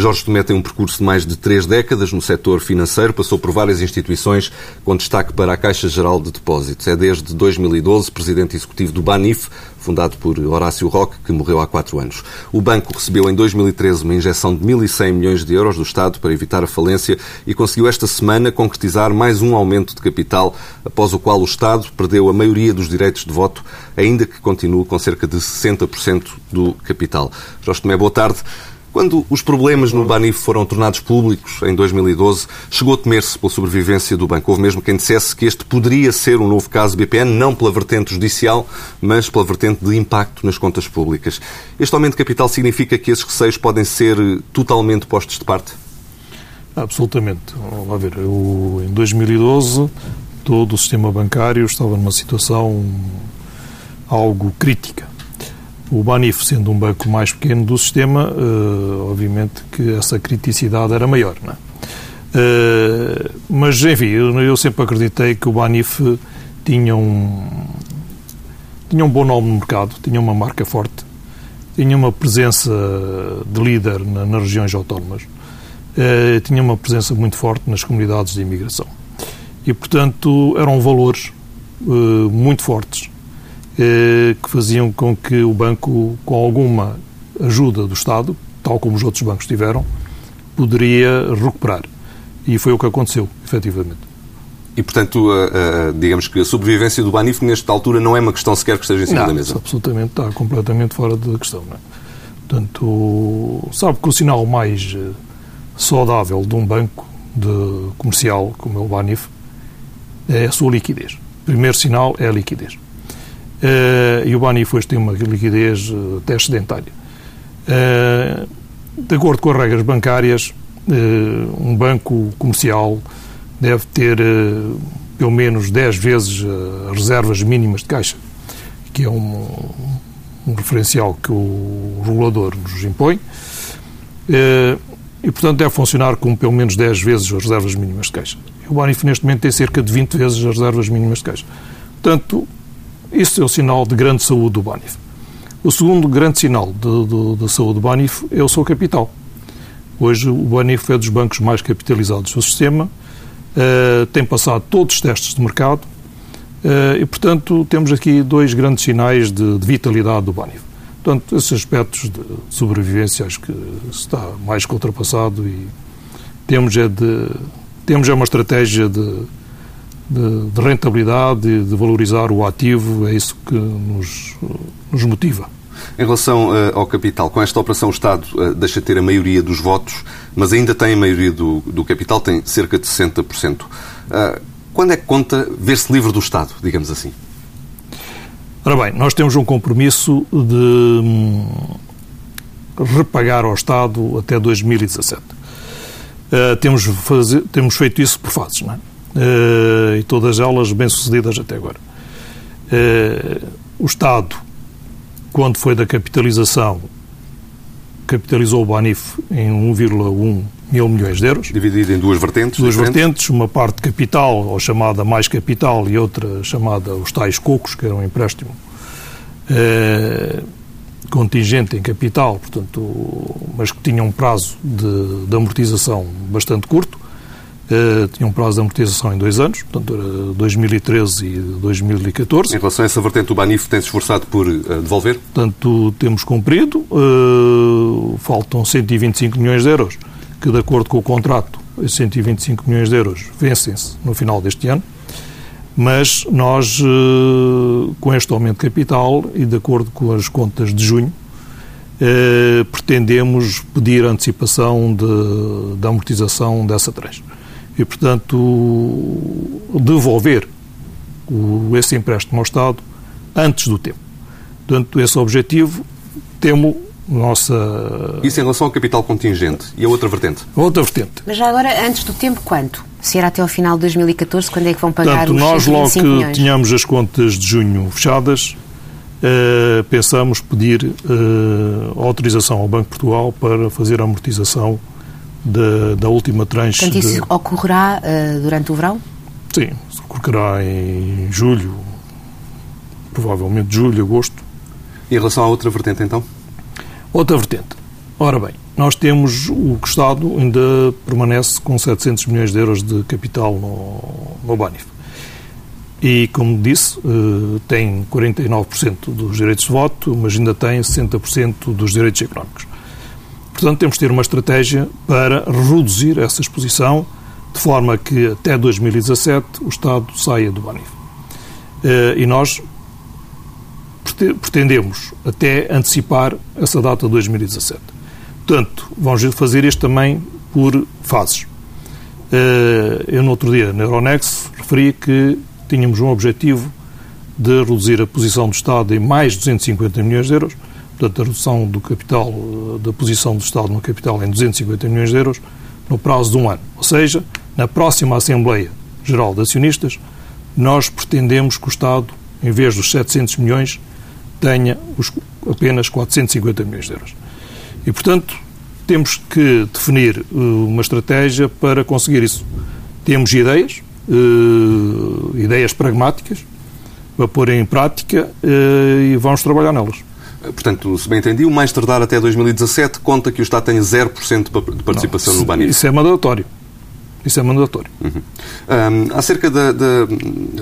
Jorge Tomé tem um percurso de mais de três décadas no setor financeiro, passou por várias instituições, com destaque para a Caixa Geral de Depósitos. É desde 2012 presidente executivo do Banif, fundado por Horácio Roque, que morreu há quatro anos. O banco recebeu em 2013 uma injeção de 1.100 milhões de euros do Estado para evitar a falência e conseguiu esta semana concretizar mais um aumento de capital, após o qual o Estado perdeu a maioria dos direitos de voto, ainda que continue com cerca de 60% do capital. Jorge Tomé, boa tarde. Quando os problemas no Banif foram tornados públicos em 2012, chegou a temer-se pela sobrevivência do banco. Houve mesmo quem dissesse que este poderia ser um novo caso BPN, não pela vertente judicial, mas pela vertente de impacto nas contas públicas. Este aumento de capital significa que esses receios podem ser totalmente postos de parte? Absolutamente. Vamos ver, eu, em 2012 todo o sistema bancário estava numa situação algo crítica o Banif, sendo um banco mais pequeno do sistema, uh, obviamente que essa criticidade era maior. Não é? uh, mas, enfim, eu, sempre acreditei que o Banif tinha um, tinha um bom nome no mercado, tinha uma marca forte, tinha uma presença de líder na, nas regiões autónomas, uh, tinha uma presença muito forte nas comunidades de imigração. E, portanto, eram valores muito fortes eh, que faziam com que o banco, com alguma ajuda do Estado, tal como os outros bancos tiveram, poderia recuperar. E foi o que aconteceu, efetivamente. E, portanto, digamos que a sobrevivência do Banif, nesta altura, não é uma questão sequer que esteja em cima não, da mesa? absolutamente, está completamente fora da questão. Não é? Portanto, sabe que o sinal mais eh, saudável de um banco de comercial como é o Banif é a sua liquidez. O primeiro sinal é a liquidez. Uh, e o hoje tem uma liquidez até excedentária. Uh, de acordo com as regras bancárias, um banco comercial deve ter pelo menos 10 vezes as reservas mínimas de caixa, que é um, um referencial que o regulador nos impõe. E, portanto, deve funcionar com pelo menos 10 vezes as reservas mínimas de caixa. O Banif, neste momento, tem cerca de 20 vezes as reservas mínimas de caixa. Portanto, isso é o sinal de grande saúde do Banif. O segundo grande sinal de saúde do Banif é o seu capital. Hoje o Banif é dos bancos mais capitalizados do sistema, uh, tem passado todos os testes de mercado uh, e, portanto, temos aqui dois grandes sinais de, de vitalidade do Banif. Portanto, esses aspectos de sobrevivência acho que está mais que ultrapassado e temos é, de, temos é uma estratégia de de, de rentabilidade e de valorizar o ativo, é isso que nos, nos motiva. Em relação uh, ao capital, com esta operação o Estado uh, deixa de ter a maioria dos votos, mas ainda tem a maioria do, do capital, tem cerca de 60%. Uh, eh, quando é que conta ver-se livre do Estado, digamos assim? Ora bem, nós temos um compromisso de hum, repagar ao Estado até 2017. temos, fazer, temos feito isso por fases, não é? Uh, e todas elas bem-sucedidas até agora. Uh, o Estado, quando foi da capitalização, capitalizou o Banif em 1,1 mil milhões de euros. Dividido em duas vertentes? Duas diferentes. vertentes, uma parte capital, ou chamada mais capital, e outra chamada os tais cocos, que era um empréstimo eh, contingente em capital, portanto, mas que tinha um prazo de, de amortização bastante curto. Uh, tinha um prazo de amortização em dois anos, portanto era 2013 e 2014. Em relação a essa vertente, o Banif tem-se esforçado por uh, devolver? Portanto, temos cumprido, uh, faltam 125 milhões de euros, que de acordo com o contrato, esses 125 milhões de euros vencem-se no final deste ano, Mas nós, eh, com este aumento de capital e de acordo com as contas de junho, eh, pretendemos pedir antecipação de, da amortização dessa trecho. E, portanto, devolver o, esse empréstimo ao Estado antes do tempo. Portanto, esse objetivo temos nossa... Isso em relação ao capital contingente. E a outra vertente? A outra vertente. Mas já agora, antes do tempo, quanto? Se era até ao final de 2014, quando é que vão pagar Portanto, os nós logo que milhões? tínhamos as contas de junho fechadas, eh, pensamos pedir eh, autorização ao Banco de Portugal para fazer a amortização da, da última tranche. Portanto, isso de, ocorrerá eh, durante o verão? sim, ocorrerá em julho, provavelmente julho, agosto. Em relação à outra vertente, então? Outra vertente. Ora bem, nós temos o que o Estado ainda permanece com 700 milhões de euros de capital no, no Banif. E, como disse, eh, tem 49% dos direitos de voto, mas ainda tem 60% dos direitos económicos. Portanto, temos de ter uma estratégia para reduzir essa exposição, de forma que até 2017 o Estado saia do Banif. Eh, E nós prete- pretendemos até antecipar essa data de 2017. Portanto, vamos fazer isto também por fases. Eh, Eu, no outro dia, na Euronext, referi que tínhamos um objetivo de reduzir a posição do Estado em mais de 250 milhões de euros, portanto, a redução do capital, eh, da posição do Estado no capital em 250 milhões de euros, no prazo de um ano. Ou seja, na próxima Assembleia Geral de Acionistas, nós pretendemos que o Estado, em vez dos 700 milhões, tenha os apenas 450 milhões de euros. E, portanto, temos que definir eh, uma estratégia para conseguir isso. Temos ideias, eh, ideias pragmáticas, para pôr em prática e vamos trabalhar nelas. Portanto, se bem entendi, o mais tardar até 2017 conta que o Estado tenha 0% de pa- de participação no Banif. Isso é mandatório. Isso é mandatório. Um, acerca da- da-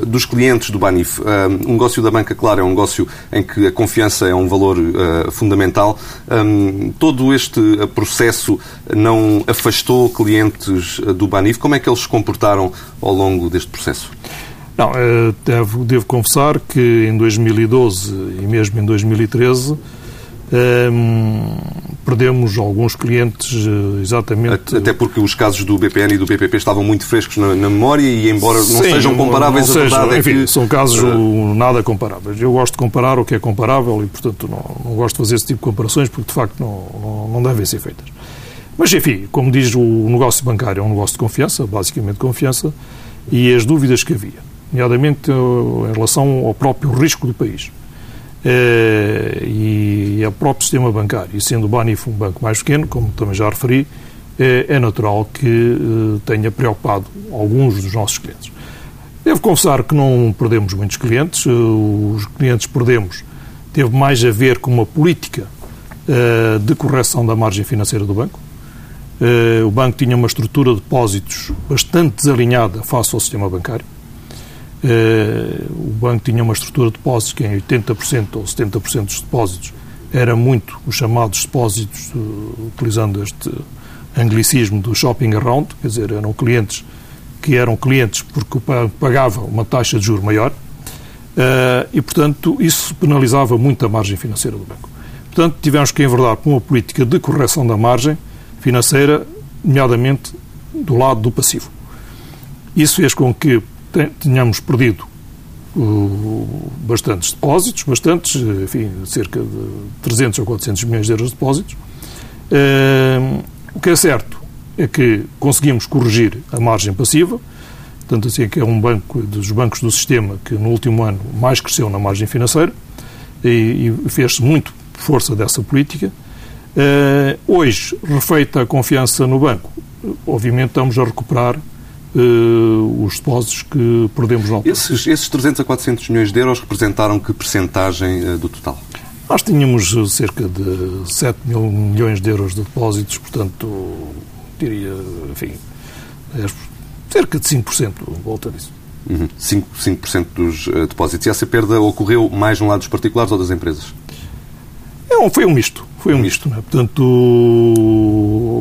dos clientes do Banif, um, o negócio da banca, claro, é um negócio em que a confiança é um valor uh, fundamental. Um, todo este processo não afastou clientes uh, do Banif? Como é que eles se comportaram ao longo deste processo? Não, eh, devo, devo confessar que em 2012 e mesmo em 2013 ehm, perdemos alguns clientes eh, exatamente. Até porque os casos do BPN e do BPP estavam muito frescos na, na memória e, embora não Sim, sejam comparáveis, não sejam, é enfim, que... são casos Uh, nada comparáveis. Eu gosto de comparar o que é comparável e, portanto, não, não gosto de fazer esse tipo de comparações porque, de facto, não, não, devem ser feitas. Mas, enfim, como diz o negócio bancário, é um negócio de confiança, basicamente confiança, e as dúvidas que havia, nomeadamente eh, em relação ao próprio risco do país eh, e ao próprio sistema bancário, e sendo o Banif um banco mais pequeno, como também já referi, eh, é natural que tenha preocupado alguns dos nossos clientes. Devo confessar que não perdemos muitos clientes. Os clientes perdemos teve mais a ver com uma política de correção da margem financeira do banco. O banco tinha uma estrutura de depósitos bastante desalinhada face ao sistema bancário. Eh, O banco tinha uma estrutura de depósitos que em 80% ou 70% dos depósitos era muito os chamados depósitos, eh, utilizando este anglicismo do shopping around, quer dizer, eram clientes que eram clientes porque o banco pagava uma taxa de juro maior eh, e, portanto, isso penalizava muito a margem financeira do banco. Portanto, tivemos que enverdar por uma política de correção da margem financeira, nomeadamente do lado do passivo. Isso fez com que tenhamos perdido uh, bastantes depósitos, bastantes, enfim, cerca de 300 ou 400 milhões de euros de depósitos. Uh, o que é certo é que conseguimos corrigir a margem passiva, tanto assim que é um banco dos bancos do sistema que no último ano mais cresceu na margem financeira e, e fez-se muito força dessa política. Uh, hoje, refeita a confiança no banco, obviamente estamos a recuperar uh, os depósitos que perdemos altura. Esses, esses 300 a 400 milhões de euros representaram que percentagem eh, do total? Nós tínhamos uh, cerca de 7 mil milhões de euros de depósitos, portanto, diria, enfim, cerca de 5%, volta disso. Uhum. 5%, 5 dos eh, depósitos. E essa perda ocorreu mais no lado dos particulares ou das empresas? É um, foi um misto. Foi um misto. Né? Portanto,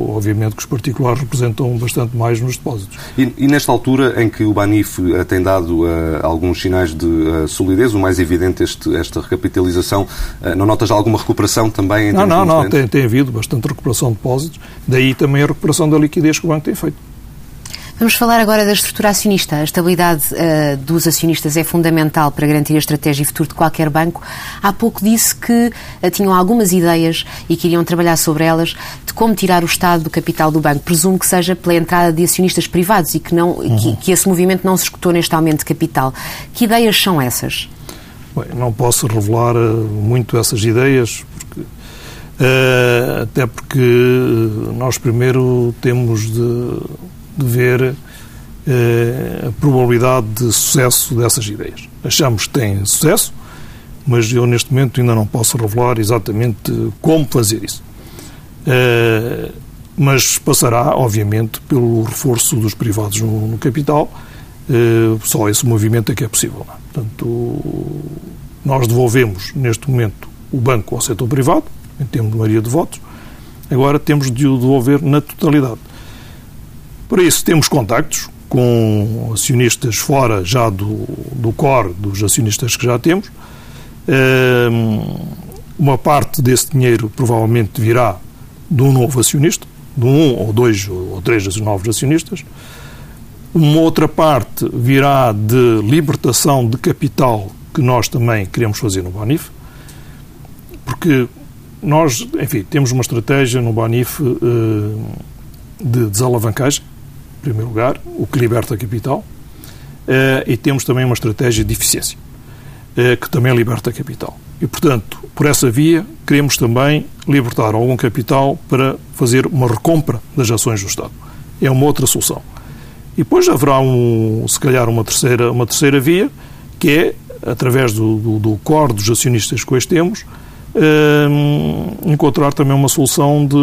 obviamente que os particulares representam bastante mais nos depósitos. E, e nesta altura em que o Banif uh, tem dado uh, alguns sinais de uh, solidez, o mais evidente este, esta recapitalização, não notas alguma recuperação também? Em não, não, não. Tem, tem havido bastante recuperação de depósitos. Daí também a recuperação da liquidez que o banco tem feito. Vamos falar agora da estrutura acionista. A estabilidade uh, dos acionistas é fundamental para garantir a estratégia e futuro de qualquer banco. Há pouco disse que uh, tinham algumas ideias e queriam trabalhar sobre elas de como tirar o Estado do capital do banco. Presumo que seja pela entrada de acionistas privados e que, não, uhum. que, que esse movimento não se escutou neste aumento de capital. Que ideias são essas? Bem, não posso revelar uh, muito essas ideias, porque, uh, até porque nós primeiro temos de de ver eh, a probabilidade de sucesso dessas ideias. Achamos que têm sucesso, mas eu neste momento ainda não posso revelar exatamente como fazer isso. Eh, mas passará, obviamente, pelo reforço dos privados no, capital. Eh, só esse movimento é que é possível. É? Portanto, nós devolvemos neste momento o banco ao setor privado, em termos de maioria de votos, agora temos de o devolver na totalidade. Por isso, temos contactos com acionistas fora já do, do core dos acionistas que já temos. Ehm, uma parte desse dinheiro provavelmente virá de um novo acionista, de um ou dois ou três novos acionistas. Uma outra parte virá de libertação de capital que nós também queremos fazer no Banif, porque nós, enfim, temos uma estratégia no Banif eh, de desalavancagem, primeiro lugar, o que liberta capital, eh, e temos também uma estratégia de eficiência, eh, que também liberta capital. E, portanto, por essa via, queremos também libertar algum capital para fazer uma recompra das ações do Estado. É uma outra solução. E depois haverá, um, se calhar, uma terceira, uma terceira via, que é, através do, do, do core dos acionistas que hoje temos, eh, encontrar também uma solução de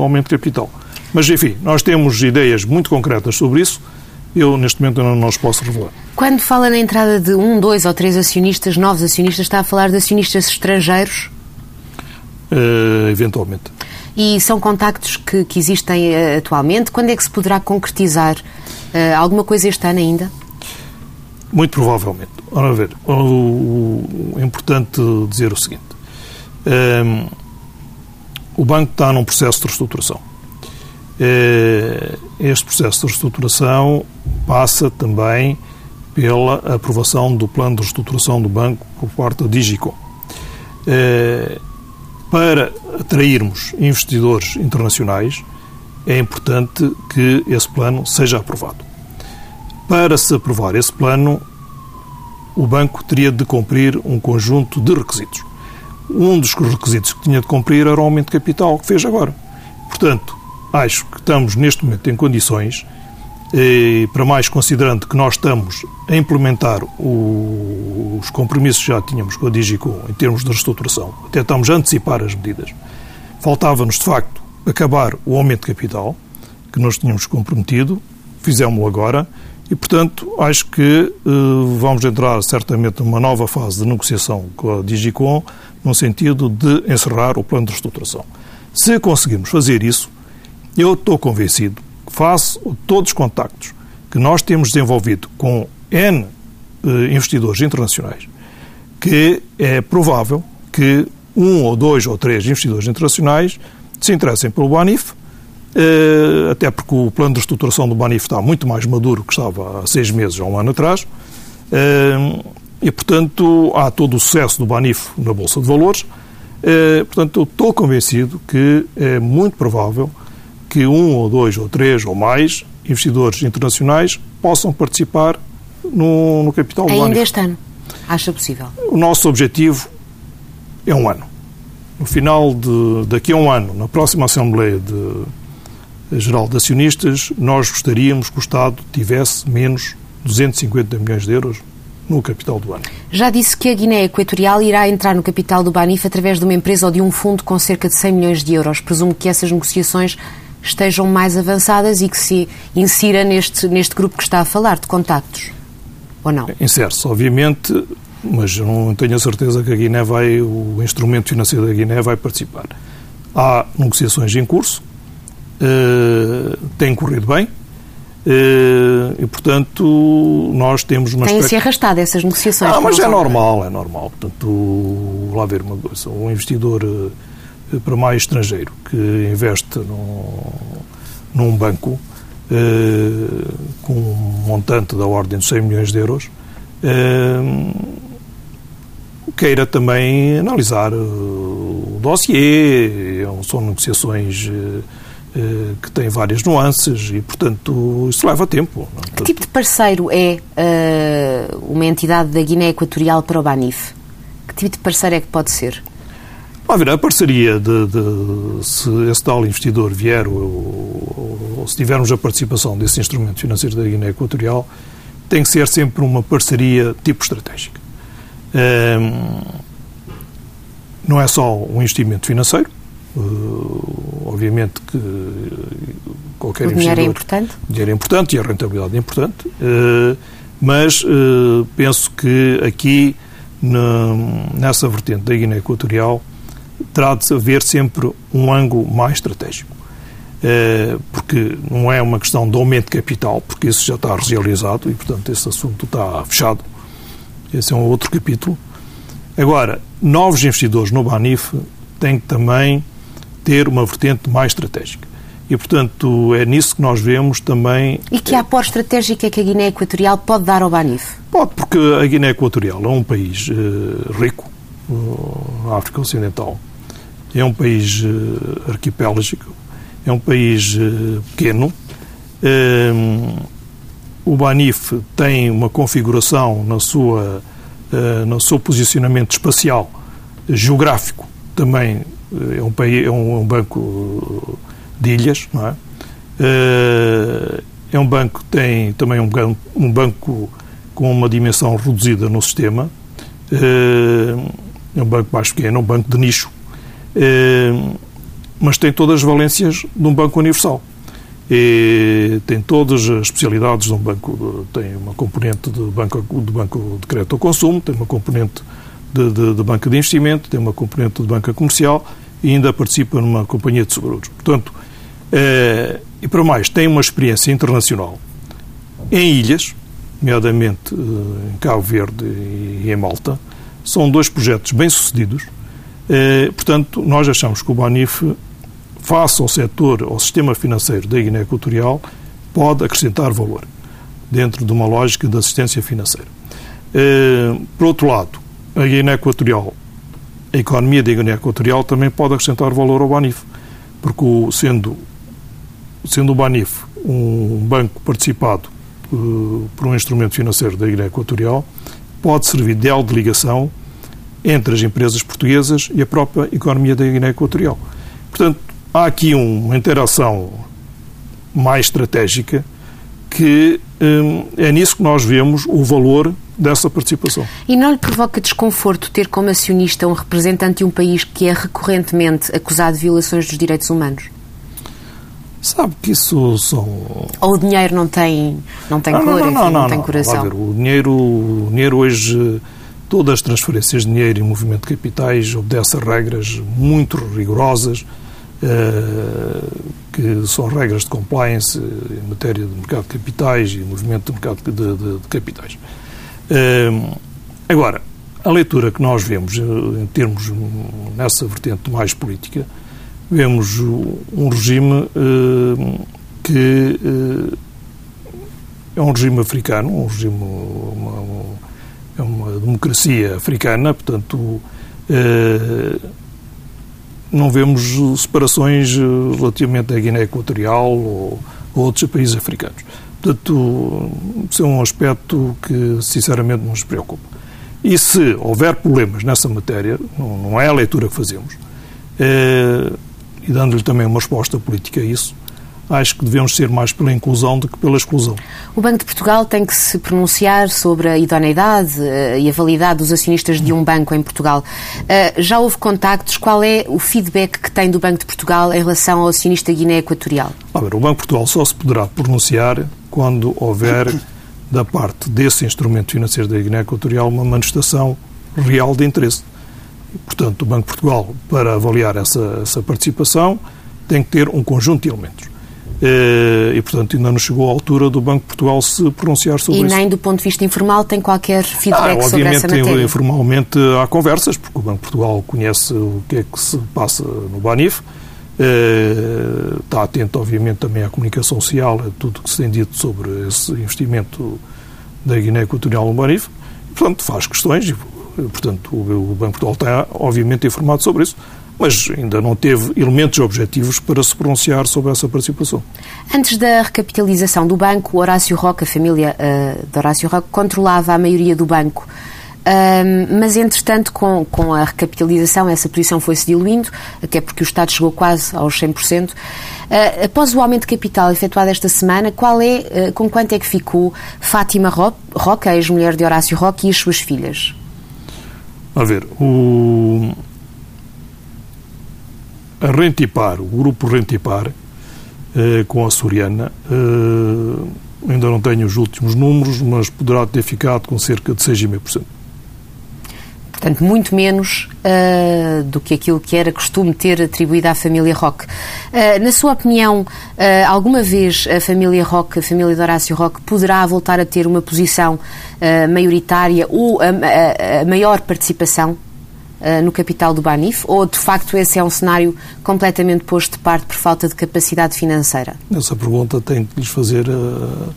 aumento de capital. Mas, enfim, nós temos ideias muito concretas sobre isso. Eu, neste momento, não os posso revelar. Quando fala na entrada de um, dois ou três acionistas, novos acionistas, está a falar de acionistas estrangeiros? Uh, eventualmente. E são contactos que, que existem uh, atualmente? Quando é que se poderá concretizar? Uh, alguma coisa este ano ainda? Muito provavelmente. Ora, ver, o, o, é importante dizer o seguinte. Um, o banco está num processo de reestruturação este processo de reestruturação passa também pela aprovação do plano de reestruturação do banco por parte da Digicom. Eh, para atrairmos investidores internacionais, é importante que esse plano seja aprovado. Para se aprovar esse plano, o banco teria de cumprir um conjunto de requisitos. Um dos requisitos que tinha de cumprir era o aumento de capital, que fez agora. Portanto, acho que estamos neste momento em condições, e, para mais considerando que nós estamos a implementar o, os compromissos que já tínhamos com a Digicom em termos de reestruturação, até estamos a antecipar as medidas. Faltava-nos, de facto, acabar o aumento de capital que nós tínhamos comprometido, fizemos-lo agora e, portanto, acho que eh, vamos entrar certamente numa nova fase de negociação com a Digicom no sentido de encerrar o plano de reestruturação. Se conseguirmos fazer isso, eu estou convencido, face todos os contactos que nós temos desenvolvido com N eh, investidores internacionais, que é provável que um ou dois ou três investidores internacionais se interessem pelo Banif, eh, até porque o plano de reestruturação do Banif está muito mais maduro que estava há seis meses ou um ano atrás, eh, e, portanto, há todo o sucesso do Banif na Bolsa de Valores. Portanto, eu estou convencido que é muito provável que um ou dois ou três ou mais investidores internacionais possam participar no, no capital Ainda Ainda este ano? Acha possível? O nosso objetivo é um ano. No final de daqui a um ano, na próxima Assembleia de, Geral de Acionistas, nós gostaríamos que o Estado tivesse menos 250 milhões de euros no capital do ano. Já disse que a Guiné Equatorial irá entrar no capital do Banif através de uma empresa ou de um fundo com cerca de 100 milhões de euros. Presumo que essas negociações estejam mais avançadas e que se insira neste, neste grupo que está a falar, de contactos, ou não? Insere-se. Obviamente, mas não tenho a certeza que a Guiné vai, o instrumento financeiro da Guiné vai participar. Há negociações em curso, uh, têm corrido bem, uh, e, portanto, nós temos uma... Têm-se arrastado essas negociações. Ah, mas é normal, é normal. Portanto, lá ver uma coisa, um investidor uh, para mais estrangeiro que investe num, num banco com um montante da ordem de 100 milhões de euros, queira também analisar o dossiê, são negociações eh, eh, que têm várias nuances e, portanto, isso leva tempo. Que tipo de parceiro é uh, uma entidade da Guiné Equatorial para o Banif? Que tipo de parceiro é que pode ser? A ver, a parceria de, de, se esse tal investidor vier ou, ou, ou, se tivermos a participação desse instrumento financeiro da Guiné Equatorial, tem que ser sempre uma parceria tipo estratégica. Um, não é só um investimento financeiro, uh, obviamente que qualquer o dinheiro é importante. O dinheiro é importante e a rentabilidade é importante, uh, mas uh, penso que aqui, na, nessa vertente da Guiné Equatorial, terá de haver sempre um ângulo mais estratégico. Eh, porque não é uma questão de aumento de capital, porque isso já está realizado e, portanto, esse assunto está fechado. Esse é um outro capítulo. Agora, novos investidores no Banif têm que também ter uma vertente mais estratégica. E, portanto, é nisso que nós vemos também. E que apoio estratégico é que a Guiné Equatorial pode dar ao Banif? Pode, porque a Guiné Equatorial é um país uh, rico, na África Ocidental. É um país uh, arquipélago, é um país uh, pequeno. Uh, o Banif tem uma configuração na sua, no seu posicionamento espacial, geográfico, também é um, país, é é um banco de ilhas, não é? é um banco tem também um, um banco com uma dimensão reduzida no sistema, é um banco mais pequeno, um banco de nicho mas tem todas as valências de um banco universal. E tem todas as especialidades de um banco. Tem uma componente de banco de, banco de crédito ao consumo, tem uma componente de, de, de banca de investimento, tem uma componente de banca comercial e ainda participa numa companhia de seguros. Portanto, eh, e para mais, tem uma experiência internacional em ilhas, nomeadamente eh, em Cabo Verde e em Malta. São dois projetos bem-sucedidos. Eh, portanto, nós achamos que o Banif face ao setor, ao sistema financeiro da Guiné Equatorial, pode acrescentar valor dentro de uma lógica de assistência financeira. Eh, por outro lado, a Guiné Equatorial, a economia da Guiné Equatorial também pode acrescentar valor ao Banif, porque sendo, sendo o Banif um banco participado uh, por um instrumento financeiro da Guiné Equatorial, pode servir de elo de ligação entre as empresas portuguesas e a própria economia da Guiné Equatorial. Portanto, há aqui uma interação mais estratégica que hum, é nisso que nós vemos o valor dessa participação. E não lhe provoca desconforto ter como acionista um representante de um país que é recorrentemente acusado de violações dos direitos humanos? Sabe que isso são... Ou o dinheiro não tem, não tem não, cor, não, não, enfim, não, tem coração? Ver, o, dinheiro, o dinheiro hoje, todas as transferências de dinheiro e movimento de capitais obedecem a regras muito rigorosas, eh, que são regras de compliance em matéria de mercado de capitais e movimento de mercado de, de, de capitais. Eh, agora, a leitura que nós vemos eh, em termos nessa vertente mais política, vemos um regime que é um regime africano, um regime, uma, é uma democracia africana, portanto, não vemos separações eh, relativamente à Guiné Equatorial ou, ou outros países africanos. Portanto, isso é um aspecto que, sinceramente, nos preocupa. E se houver problemas nessa matéria, não, não é a leitura que fazemos, é, e dando-lhe também uma resposta política a isso, acho que devemos ser mais pela inclusão do que pela exclusão. O Banco de Portugal tem que se pronunciar sobre a idoneidade eh, e a validade dos acionistas de um banco em Portugal. Eh, já houve contactos? Qual é o feedback que tem do Banco de Portugal em relação ao acionista Guiné Equatorial? o Banco de Portugal só se poderá pronunciar quando houver da parte desse instrumento financeiro da Guiné Equatorial uma manifestação real de interesse. Portanto, o Banco de Portugal, para avaliar essa, essa participação, tem que ter um conjunto de elementos. Eh, e, portanto, ainda não chegou à altura do Banco de Portugal se pronunciar sobre e isso. E nem do ponto de vista informal tem qualquer feedback ah, sobre essa matéria? informalmente há conversas, porque o Banco de Portugal conhece o que é que se passa no Banif, eh, está atento, obviamente, também à comunicação social, a tudo que se tem dito sobre esse investimento da Guiné Equatorial no Banif. Portanto, faz questões e, portanto, o Banco de Portugal está, obviamente, informado sobre isso mas ainda não teve elementos objetivos para se pronunciar sobre essa participação. Antes da recapitalização do banco, Horácio Roque, a família uh, de Horácio Roque, controlava a maioria do banco. Uh, mas, entretanto, com, com a recapitalização, essa posição foi-se diluindo, até porque o Estado chegou quase aos 100%. Uh, após o aumento de capital efetuado esta semana, qual é, uh, com quanto é que ficou Fátima Roque, a ex-mulher de Horácio Roque, e as suas filhas? A ver, o, a Rentipar, o grupo Rentipar, eh, com a Soriana, eh, ainda não tenho os últimos números, mas poderá ter ficado com cerca de 6,5%. Portanto, muito menos uh, do que aquilo que era costume ter atribuído à família Roque. Uh, na sua opinião, uh, alguma vez a família Roque, a família de Horácio Roque, poderá voltar a ter uma posição maioritária ou a, a, a maior participação uh, no capital do Banif? Ou, de facto, esse é um cenário completamente posto de parte por falta de capacidade financeira? Essa pergunta tem que lhes fazer uh,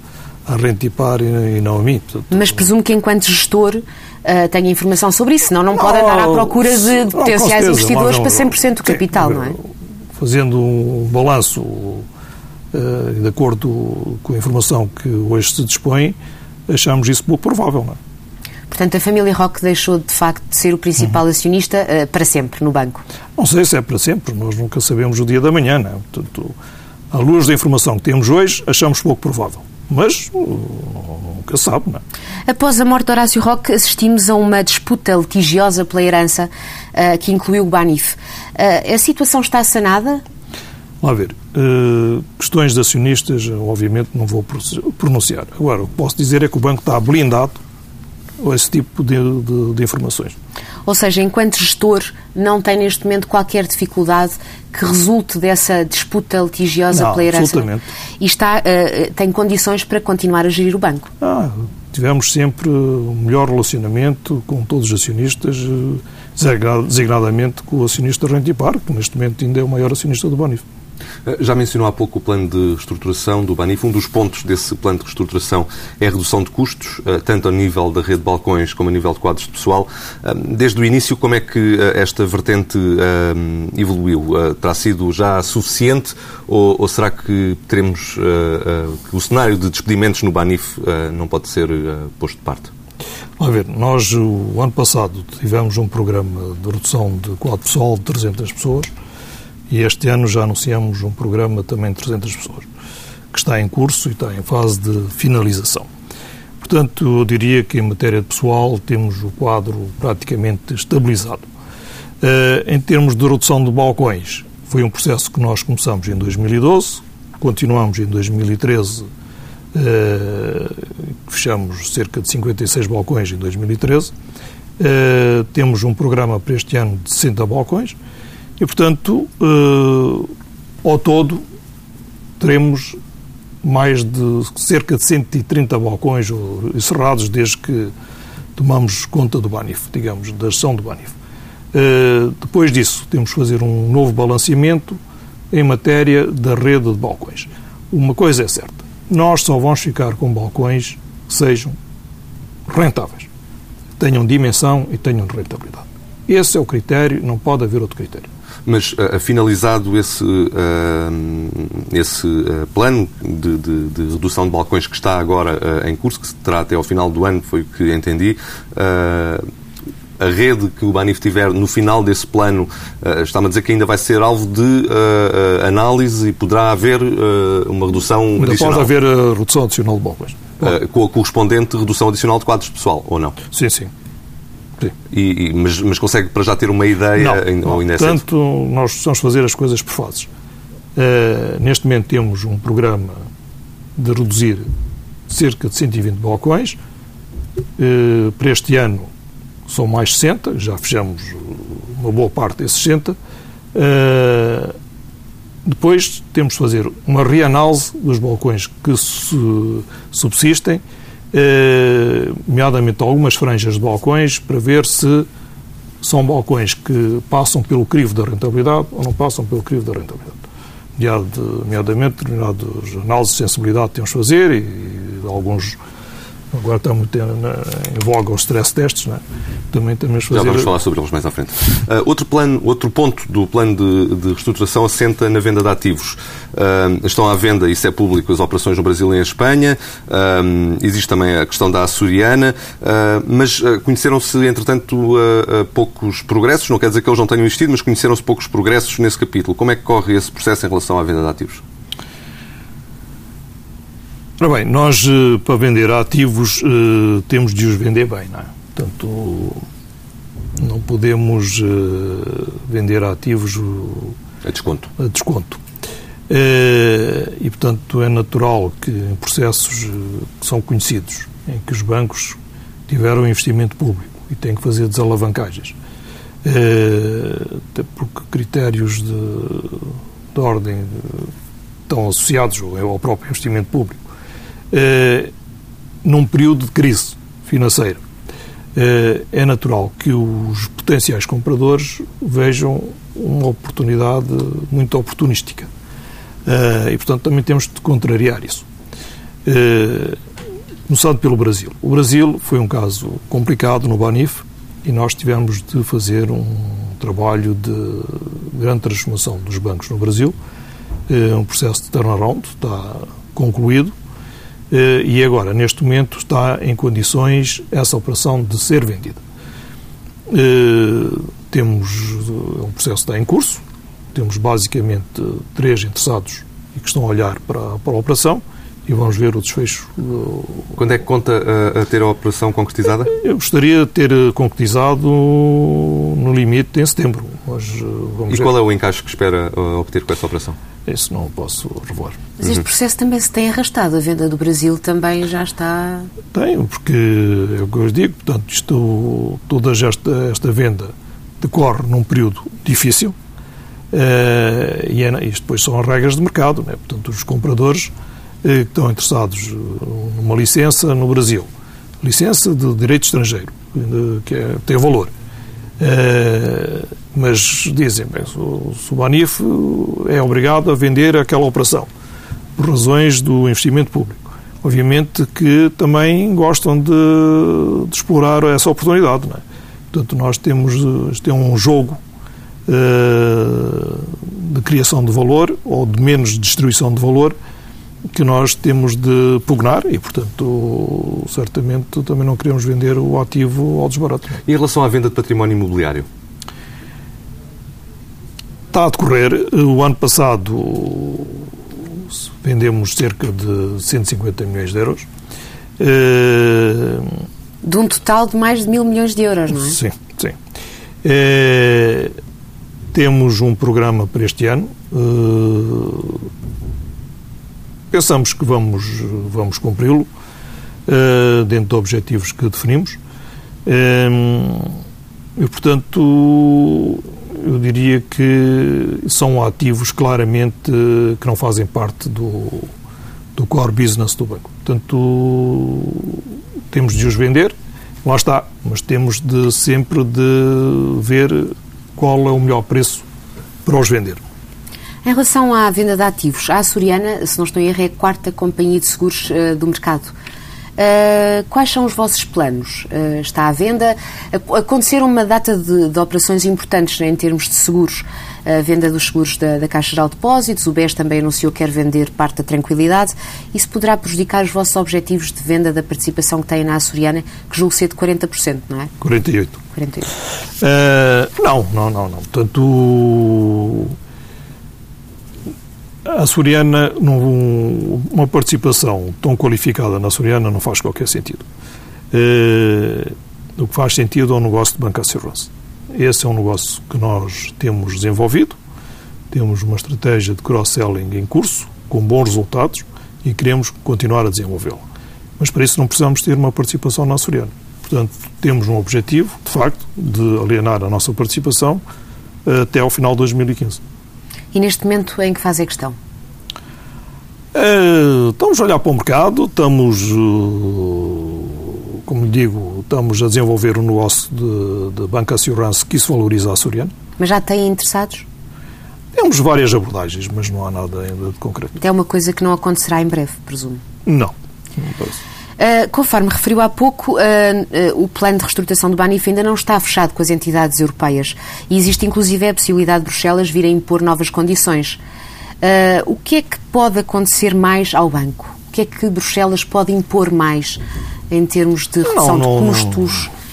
a Rentipar e, e não a mim. Portanto, Mas presumo que, enquanto gestor, uh, tenha informação sobre isso, senão não, não pode andar à procura de, de potenciais investidores para 100% do capital, sim, não é? Fazendo um balanço de acordo com a informação que hoje se dispõe, achamos isso pouco provável, não é? Portanto, a família Roque deixou de facto de ser o principal uhum. acionista uh, para sempre no banco? Não sei se é para sempre, nós nunca sabemos o dia da manhã. Não é? Portanto, à luz da informação que temos hoje, achamos pouco provável. Mas uh, nunca sabe, não é? Após a morte de Horácio Roque, assistimos a uma disputa litigiosa pela herança uh, que incluiu o Banif. a situação está sanada? Vamos ver. questões de acionistas, obviamente, não vou pronunciar. Agora, o que posso dizer é que o banco está blindado esse tipo de, de, de, informações. Ou seja, enquanto gestor, não tem neste momento qualquer dificuldade que resulte dessa disputa litigiosa não, pela herança? absolutamente. E está, uh, tem condições para continuar a gerir o banco? Ah, tivemos sempre o melhor relacionamento com todos os acionistas, designadamente com o acionista Rentipar, que neste momento ainda é o maior acionista do Banif. Eh, já mencionou há pouco o plano de reestruturação do Banif. Um dos pontos desse plano de reestruturação é a redução de custos, eh, tanto a nível da rede de balcões como a nível de quadros de pessoal. Eh, desde o início, como é que esta vertente evoluiu? Terá sido já suficiente ou, será que teremos que o cenário de despedimentos no Banif não pode ser posto de parte? A ver, nós o ano passado tivemos um programa de redução de quadro pessoal de 300 pessoas e este ano já anunciamos um programa também de 300 pessoas, que está em curso e está em fase de finalização. Portanto, eu diria que em matéria de pessoal temos o quadro praticamente estabilizado. Uh, em termos de redução de balcões, foi um processo que nós começamos em 2012, continuamos em 2013, uh, fechamos cerca de 56 balcões em 2013. Uh, eh, temos um programa para este ano de 60 balcões e, portanto, uh, ao todo, teremos mais de cerca de 130 balcões encerrados desde que tomamos conta do Banif, digamos, da ação do Banif. Uh, depois disso, temos que fazer um novo balanceamento em matéria da rede de balcões. Uma coisa é certa, nós só vamos ficar com balcões que sejam rentáveis, tenham dimensão e tenham rentabilidade. Esse é o critério, não pode haver outro critério. Mas uh, finalizado esse, uh, esse uh, plano de, de, de, redução de balcões que está agora em curso, que se terá até ao final do ano, foi o que entendi, a rede que o Banif tiver no final desse plano está-me a dizer que ainda vai ser alvo de análise e poderá haver uma redução ainda adicional. pode haver redução adicional de balcões. com a correspondente redução adicional de quadros pessoal, ou não? Sim, sim. E, e, mas, mas, consegue para já ter uma ideia? Não, ainda é Portanto, nós precisamos fazer as coisas por fases. Uh, neste momento temos um programa de reduzir cerca de 120 balcões. Eh, para este ano são mais 60, já fechamos uma boa parte desses 60. Eh, depois temos de fazer uma reanálise dos balcões que subsistem, eh, nomeadamente algumas franjas de balcões, para ver se são balcões que passam pelo crivo da rentabilidade ou não passam pelo crivo da rentabilidade. Nomeadamente, determinadas análises de sensibilidade temos de fazer e, e alguns agora está muito em, voga os stress tests, não é? também temos fazer... Já vamos falar sobre eles mais à frente. Uh, outro, plano, outro ponto do plano de, de reestruturação assenta na venda de ativos. Uh, estão à venda, isso é público, as operações no Brasil e em Espanha. Uh, existe também a questão da açoriana, mas conheceram-se, entretanto, poucos progressos. Não quer dizer que eles não tenham existido, mas conheceram-se poucos progressos nesse capítulo. Como é que corre esse processo em relação à venda de ativos? Ora bem, nós eh, para vender ativos eh, temos de os vender bem, não é? Portanto, não podemos eh, vender ativos a desconto. A desconto. E, portanto, é natural que em processos que são conhecidos, em que os bancos tiveram investimento público e têm que fazer desalavancagens, até porque critérios de, de ordem estão associados ao próprio investimento público eh, num período de crise financeira. Eh, é natural que os potenciais compradores vejam uma oportunidade muito oportunística. Eh, e, portanto, também temos de contrariar isso. Começando pelo Brasil. O Brasil foi um caso complicado no Banif e nós tivemos de fazer um trabalho de grande transformação dos bancos no Brasil. Um processo de turnaround está concluído e agora, neste momento, está em condições essa operação de ser vendida. Eh, temos, eh, um processo está em curso, temos basicamente três interessados e que estão a olhar para, para a operação e vamos ver o desfecho. Quando é que conta a, a, ter a operação concretizada? Eu gostaria de ter concretizado no limite em setembro. Mas vamos e ver. qual é o encaixe que espera obter com essa operação? Isso não posso revelar. Mas este processo também se tem arrastado. A venda do Brasil também já está. Tem, porque é o que eu digo. Portanto, isto, toda esta, esta venda decorre num período difícil. Uh, e é, isto depois são as regras de mercado. Né? Portanto, os compradores uh, que estão interessados numa licença no Brasil, licença de direito estrangeiro, que é, tem valor. Uh, mas dizem, bem, o Subanif é obrigado a vender aquela operação por razões do investimento público. Obviamente que também gostam de, de explorar essa oportunidade. Não é? Portanto, nós temos este é um jogo uh, de criação de valor ou de menos destruição de valor que nós temos de pugnar e, portanto, certamente também não queremos vender o ativo ao desbarato. E em relação à venda de património imobiliário? Está a decorrer. O ano passado vendemos cerca de 150 milhões de euros. Eh, de um total de mais de mil milhões de euros, não é? Sim, sim. É, temos um programa para este ano. É, pensamos que vamos, vamos cumpri-lo dentro de objetivos que definimos. e, portanto, eu diria que são ativos claramente que não fazem parte do, do core business do banco. Portanto, temos de os vender, lá está, mas temos de sempre de ver qual é o melhor preço para os vender. Em relação à venda de ativos, a Açoriana, se não estou em erro, é a quarta companhia de seguros uh, do mercado. Uh, quais são os vossos planos? Uh, está à venda? Aconteceram uma data de, de, operações importantes em termos de seguros. A venda dos seguros da, da Caixa Geral de Depósitos, o BES também anunciou que quer vender parte da tranquilidade. Isso poderá prejudicar os vossos objetivos de venda da participação que têm na Açoriana, que julgo ser de 40%, não é? 48%. 48%. Uh, não, não, não, não. Portanto, a Açoriana, uma participação tão qualificada na Açoriana não faz qualquer sentido. Uh, o que faz sentido é o negócio de banca assurance. Esse é um negócio que nós temos desenvolvido, temos uma estratégia de cross-selling em curso, com bons resultados, e queremos continuar a desenvolvê-lo. mas para isso não precisamos ter uma participação na açoriana. Portanto, temos um objetivo, de facto, de alienar a nossa participação uh, até ao final de 2015. E neste momento, em que fase é que estão? Uh, estamos a olhar para o mercado, estamos, uh, como lhe digo, estamos a desenvolver um negócio de, de banca assurance que isso valoriza a açoriana. Mas já têm interessados? Temos várias abordagens, mas não há nada ainda de concreto. É uma coisa que não acontecerá em breve, presumo? Não, não parece. Uh, conforme referiu há pouco, uh, uh, o plano de reestruturação do Banif ainda não está fechado com as entidades europeias e existe inclusive a possibilidade de Bruxelas vir a impor novas condições. o que é que pode acontecer mais ao banco? O que é que Bruxelas pode impor mais em termos de redução não, não, de custos? Não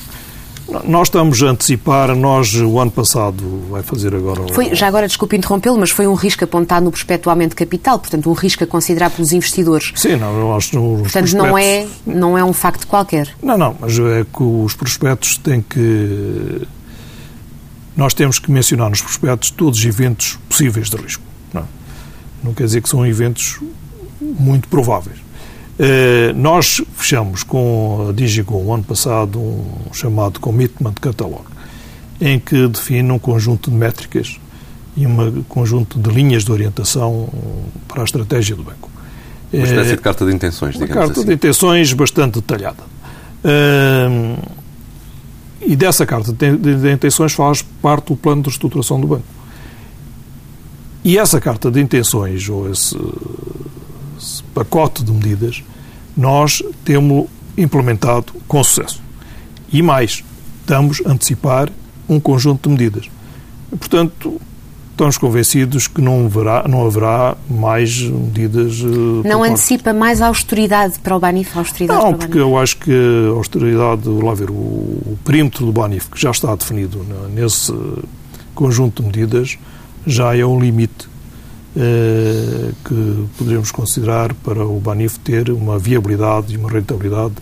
nós estamos a antecipar, nós o ano passado vai fazer agora. Foi, já agora, desculpe interrompê-lo, mas foi um risco apontado no prospecto do aumento de capital, portanto, um risco a considerar pelos investidores. Sim, não, nós, Portanto, prospectos... não, é, não é um facto qualquer. Não, não, mas é que os prospectos têm que. Nós temos que mencionar nos prospectos todos os eventos possíveis de risco. Não, não quer dizer que são eventos muito prováveis. Eh, nós fechamos com a Digigo o ano passado um chamado Commitment Catalog, em que define um conjunto de métricas e um conjunto de linhas de orientação para a estratégia do banco. Uma espécie de carta de intenções, digamos Uma carta assim. de intenções bastante detalhada. Eh, e dessa carta de intenções faz parte do plano de reestruturação do banco. E essa carta de intenções, ou esse pacote de medidas, nós temos implementado com sucesso. E mais, estamos a antecipar um conjunto de medidas. Portanto, estamos convencidos que não haverá, não haverá mais medidas. Uh, não antecipa mais a austeridade para o Banif? Austeridade não, porque eu acho que a austeridade, lá ver, o, o perímetro do Banif, que já está definido nesse conjunto de medidas, já é o limite eh, que poderíamos considerar para o Banif ter uma viabilidade e uma rentabilidade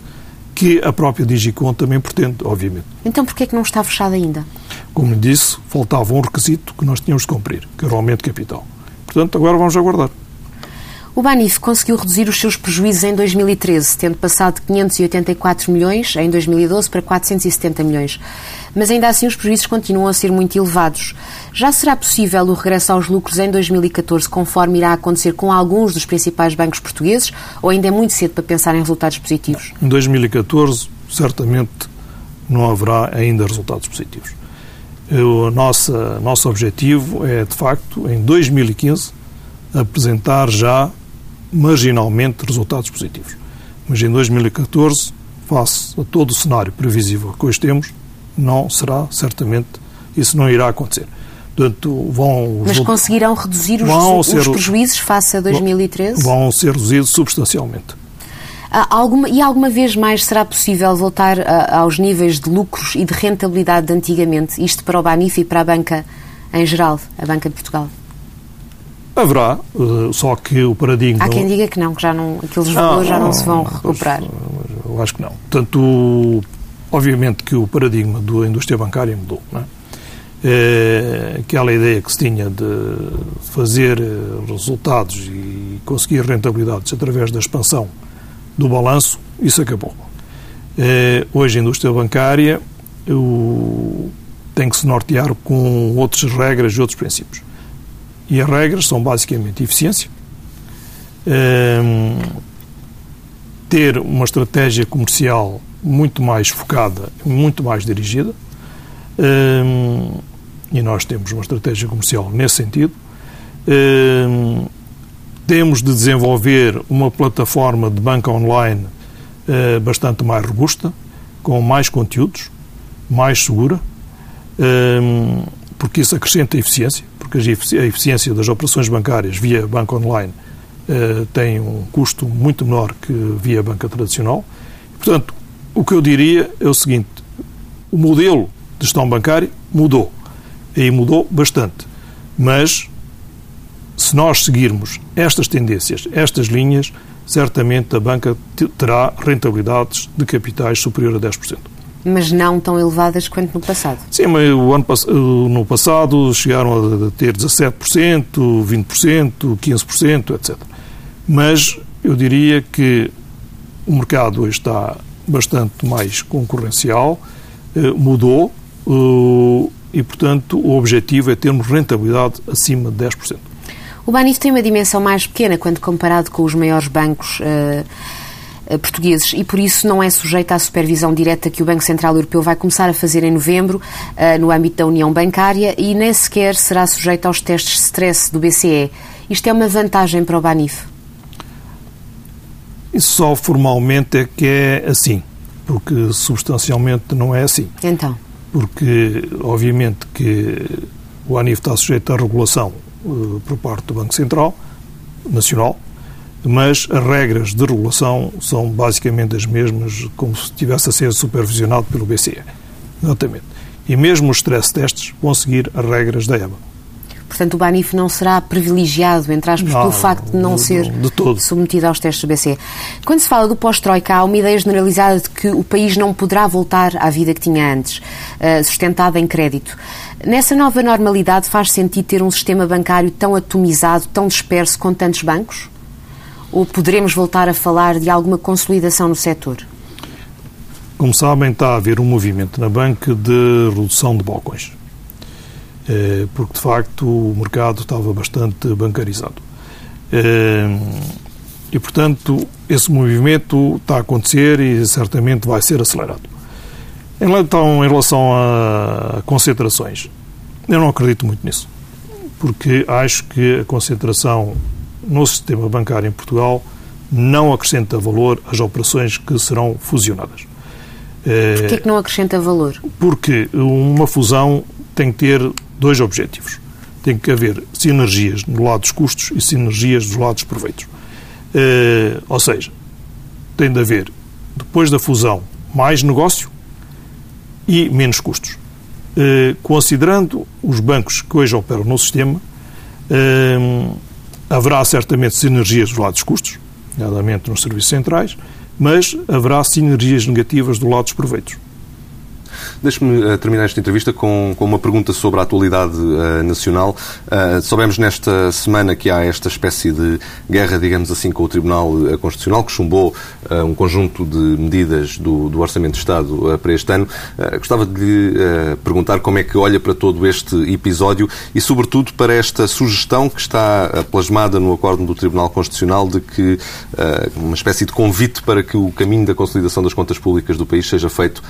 que a própria Digicom também pretende, obviamente. Então porquê é que não está fechado ainda? Como disse, faltava um requisito que nós tínhamos de cumprir, que era o aumento de capital. Portanto, agora vamos aguardar. O Banif conseguiu reduzir os seus prejuízos em 2013, tendo passado de 584 milhões em 2012 para 470 milhões. Mas ainda assim os prejuízos continuam a ser muito elevados. Já será possível o regresso aos lucros em 2014, conforme irá acontecer com alguns dos principais bancos portugueses, ou ainda é muito cedo para pensar em resultados positivos? Em 2014, certamente não haverá ainda resultados positivos. O nosso, nosso objetivo é, de facto, em 2015, apresentar já marginalmente resultados positivos. Mas em 2014, face a todo o cenário previsível que hoje temos, não será, certamente, isso não irá acontecer. Portanto, vão, Mas conseguirão reduzir os, ser, os prejuízos face a 2013? Vão ser reduzidos substancialmente. Alguma, e alguma vez mais será possível voltar a, aos níveis de lucros e de rentabilidade de antigamente, isto para o Banif e para a banca em geral, a Banca de Portugal? Haverá, eh, só que o paradigma. Há quem diga que não, que já não, aqueles valores já não se vão recuperar. Eu acho que não. Portanto, obviamente que o paradigma da indústria bancária mudou. Não é? É, aquela ideia que se tinha de fazer eh, resultados e conseguir rentabilidades através da expansão do balanço, isso acabou. É, hoje a indústria bancária o, tem que se nortear com outras regras e outros princípios. E as regras são basicamente eficiência, ehm, ter uma estratégia comercial muito mais focada, muito mais dirigida, ehm, e nós temos uma estratégia comercial nesse sentido. Ehm, temos de desenvolver uma plataforma de banca online eh, bastante mais robusta, com mais conteúdos, mais segura, porque isso acrescenta eficiência porque a eficiência das operações bancárias via banca online uh, tem um custo muito menor que via banca tradicional. Portanto, o que eu diria é o seguinte: o modelo de gestão bancária mudou. E mudou bastante. Mas, se nós seguirmos estas tendências, estas linhas, certamente a banca terá rentabilidades de capitais superior a 10% mas não tão elevadas quanto no passado. Sim, mas o ano, no passado chegaram a ter 17%, 20%, 15%, etc. Mas eu diria que o mercado hoje está bastante mais concorrencial, mudou e, portanto, o objetivo é termos rentabilidade acima de 10%. O Banif tem uma dimensão mais pequena quando comparado com os maiores bancos uh, portugueses e por isso não é sujeito à supervisão direta que o Banco Central Europeu vai começar a fazer em novembro uh, no âmbito da União Bancária e nem sequer será sujeito aos testes de stress do BCE. Isto é uma vantagem para o Banif? Isso só formalmente é que é assim, porque substancialmente não é assim. Então? Porque, obviamente, que o ANIF está sujeito à regulação uh, por parte do Banco Central Nacional, mas as regras de regulação são basicamente as mesmas, como se estivesse a ser supervisionado pelo BCE. Exatamente. E mesmo os stress testes vão seguir as regras da EBA. Portanto, o Banif não será privilegiado, entre aspas, não, pelo facto de não de, ser de submetido aos testes do BCE. Quando se fala do pós-Troika, há uma ideia generalizada de que o país não poderá voltar à vida que tinha antes, eh, sustentada em crédito. Nessa nova normalidade, faz sentido ter um sistema bancário tão atomizado, tão disperso, com tantos bancos? Ou poderemos voltar a falar de alguma consolidação no setor? Como sabem, está a haver um movimento na banca de redução de balcões. Eh, porque de facto o mercado estava bastante bancarizado. Eh, e portanto, esse movimento está a acontecer e certamente vai ser acelerado. Então, em relação a concentrações, eu não acredito muito nisso, porque acho que a concentração no sistema bancário em Portugal não acrescenta valor às operações que serão fusionadas. Porquê é que não acrescenta valor? Porque uma fusão tem que ter dois objetivos. Tem que haver sinergias no lado dos custos e sinergias dos lados dos proveitos. Uh, ou seja, tem de haver, depois da fusão, mais negócio e menos custos. Uh, considerando os bancos que hoje operam no sistema, haverá certamente sinergias dos lados dos custos, nomeadamente nos serviços centrais, mas haverá sinergias negativas do lado dos proveitos. Deixe-me uh, terminar esta entrevista com, com, uma pergunta sobre a atualidade uh, nacional. Uh, soubemos nesta semana que há esta espécie de guerra, digamos assim, com o Tribunal Constitucional, que chumbou um conjunto de medidas do, do Orçamento de Estado para este ano. gostava de lhe perguntar como é que olha para todo este episódio e, sobretudo, para esta sugestão que está plasmada no acordo do Tribunal Constitucional de que uma espécie de convite para que o caminho da consolidação das contas públicas do país seja feito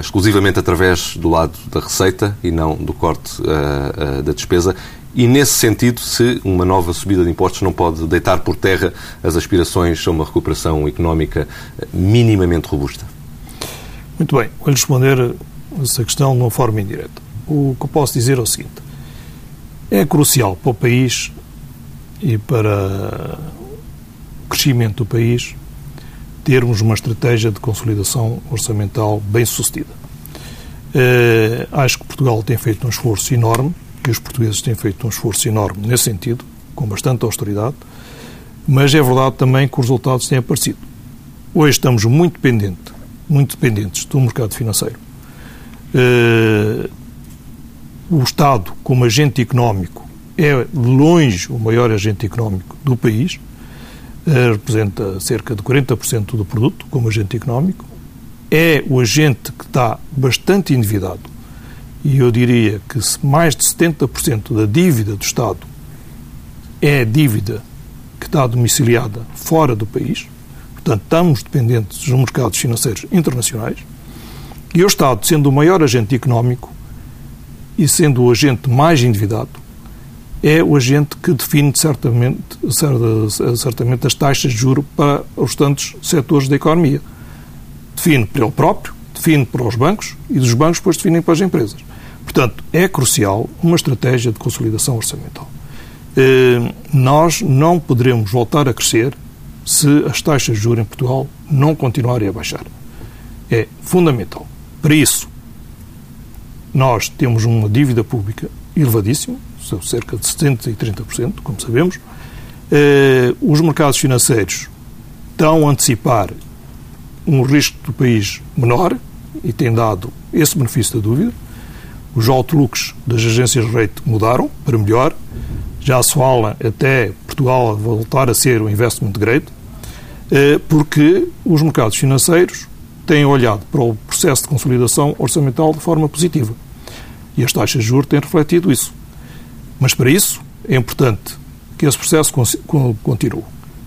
exclusivamente através do lado da receita e não do corte uh, uh, da despesa. E, nesse sentido, se uma nova subida de impostos não pode deitar por terra as aspirações a uma recuperação económica minimamente robusta? Muito bem. Vou responder essa questão de uma forma indireta. O que eu posso dizer é o seguinte: é crucial para o país e para o crescimento do país termos uma estratégia de consolidação orçamental bem sucedida. Uh, acho que Portugal tem feito um esforço enorme e os portugueses têm feito um esforço enorme nesse sentido, com bastante austeridade, mas é verdade também que os resultados têm aparecido. Hoje estamos muito dependentes, muito dependentes do mercado financeiro. Uh, o Estado, como agente económico, é longe o maior agente económico do país, uh, representa cerca de 40% do produto como agente económico é o agente que está bastante endividado, e eu diria que mais de 70% da dívida do Estado é dívida que está domiciliada fora do país, portanto, estamos dependentes dos mercados financeiros internacionais, e o Estado, sendo o maior agente económico e sendo o agente mais endividado, é o agente que define certamente, certamente as taxas de juro para os restantes setores da economia define para ele próprio, define para os bancos e dos bancos depois definem para as empresas. Portanto, é crucial uma estratégia de consolidação orçamental. Eh, nós não poderemos voltar a crescer se as taxas de juros em Portugal não continuarem a baixar. É fundamental. Para isso, nós temos uma dívida pública elevadíssima, cerca de 70% e 30%, como sabemos. Eh, os mercados financeiros estão a antecipar um risco do país menor e tem dado esse benefício da dúvida. Os outlooks das agências de rate mudaram para melhor. Já se fala até Portugal voltar a ser o investment grade. eh, porque os mercados financeiros têm olhado para o processo de consolidação orçamental de forma positiva. E as taxas de juros têm refletido isso. Mas para isso é importante que esse processo continue.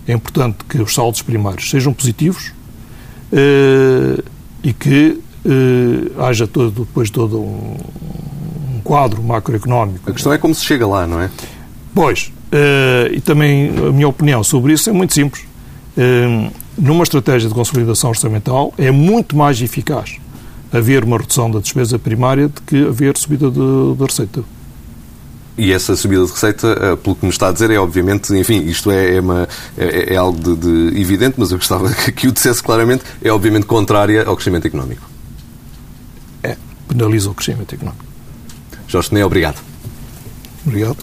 É importante que os saldos primários sejam positivos e que eh, haja todo, depois todo um, um, quadro macroeconómico. A questão é como se chega lá, não é? Pois, eh, e também a minha opinião sobre isso é muito simples. numa estratégia de consolidação orçamental é muito mais eficaz haver uma redução da despesa primária do que haver subida da receita. E essa subida de receita, eh, pelo que me está a dizer, é obviamente, enfim, isto é, é, uma, é, é algo de, de, evidente, mas eu gostava que o dissesse claramente, é obviamente contrária ao crescimento económico. É, penaliza o crescimento económico. Jorge Toné, obrigado. Obrigado.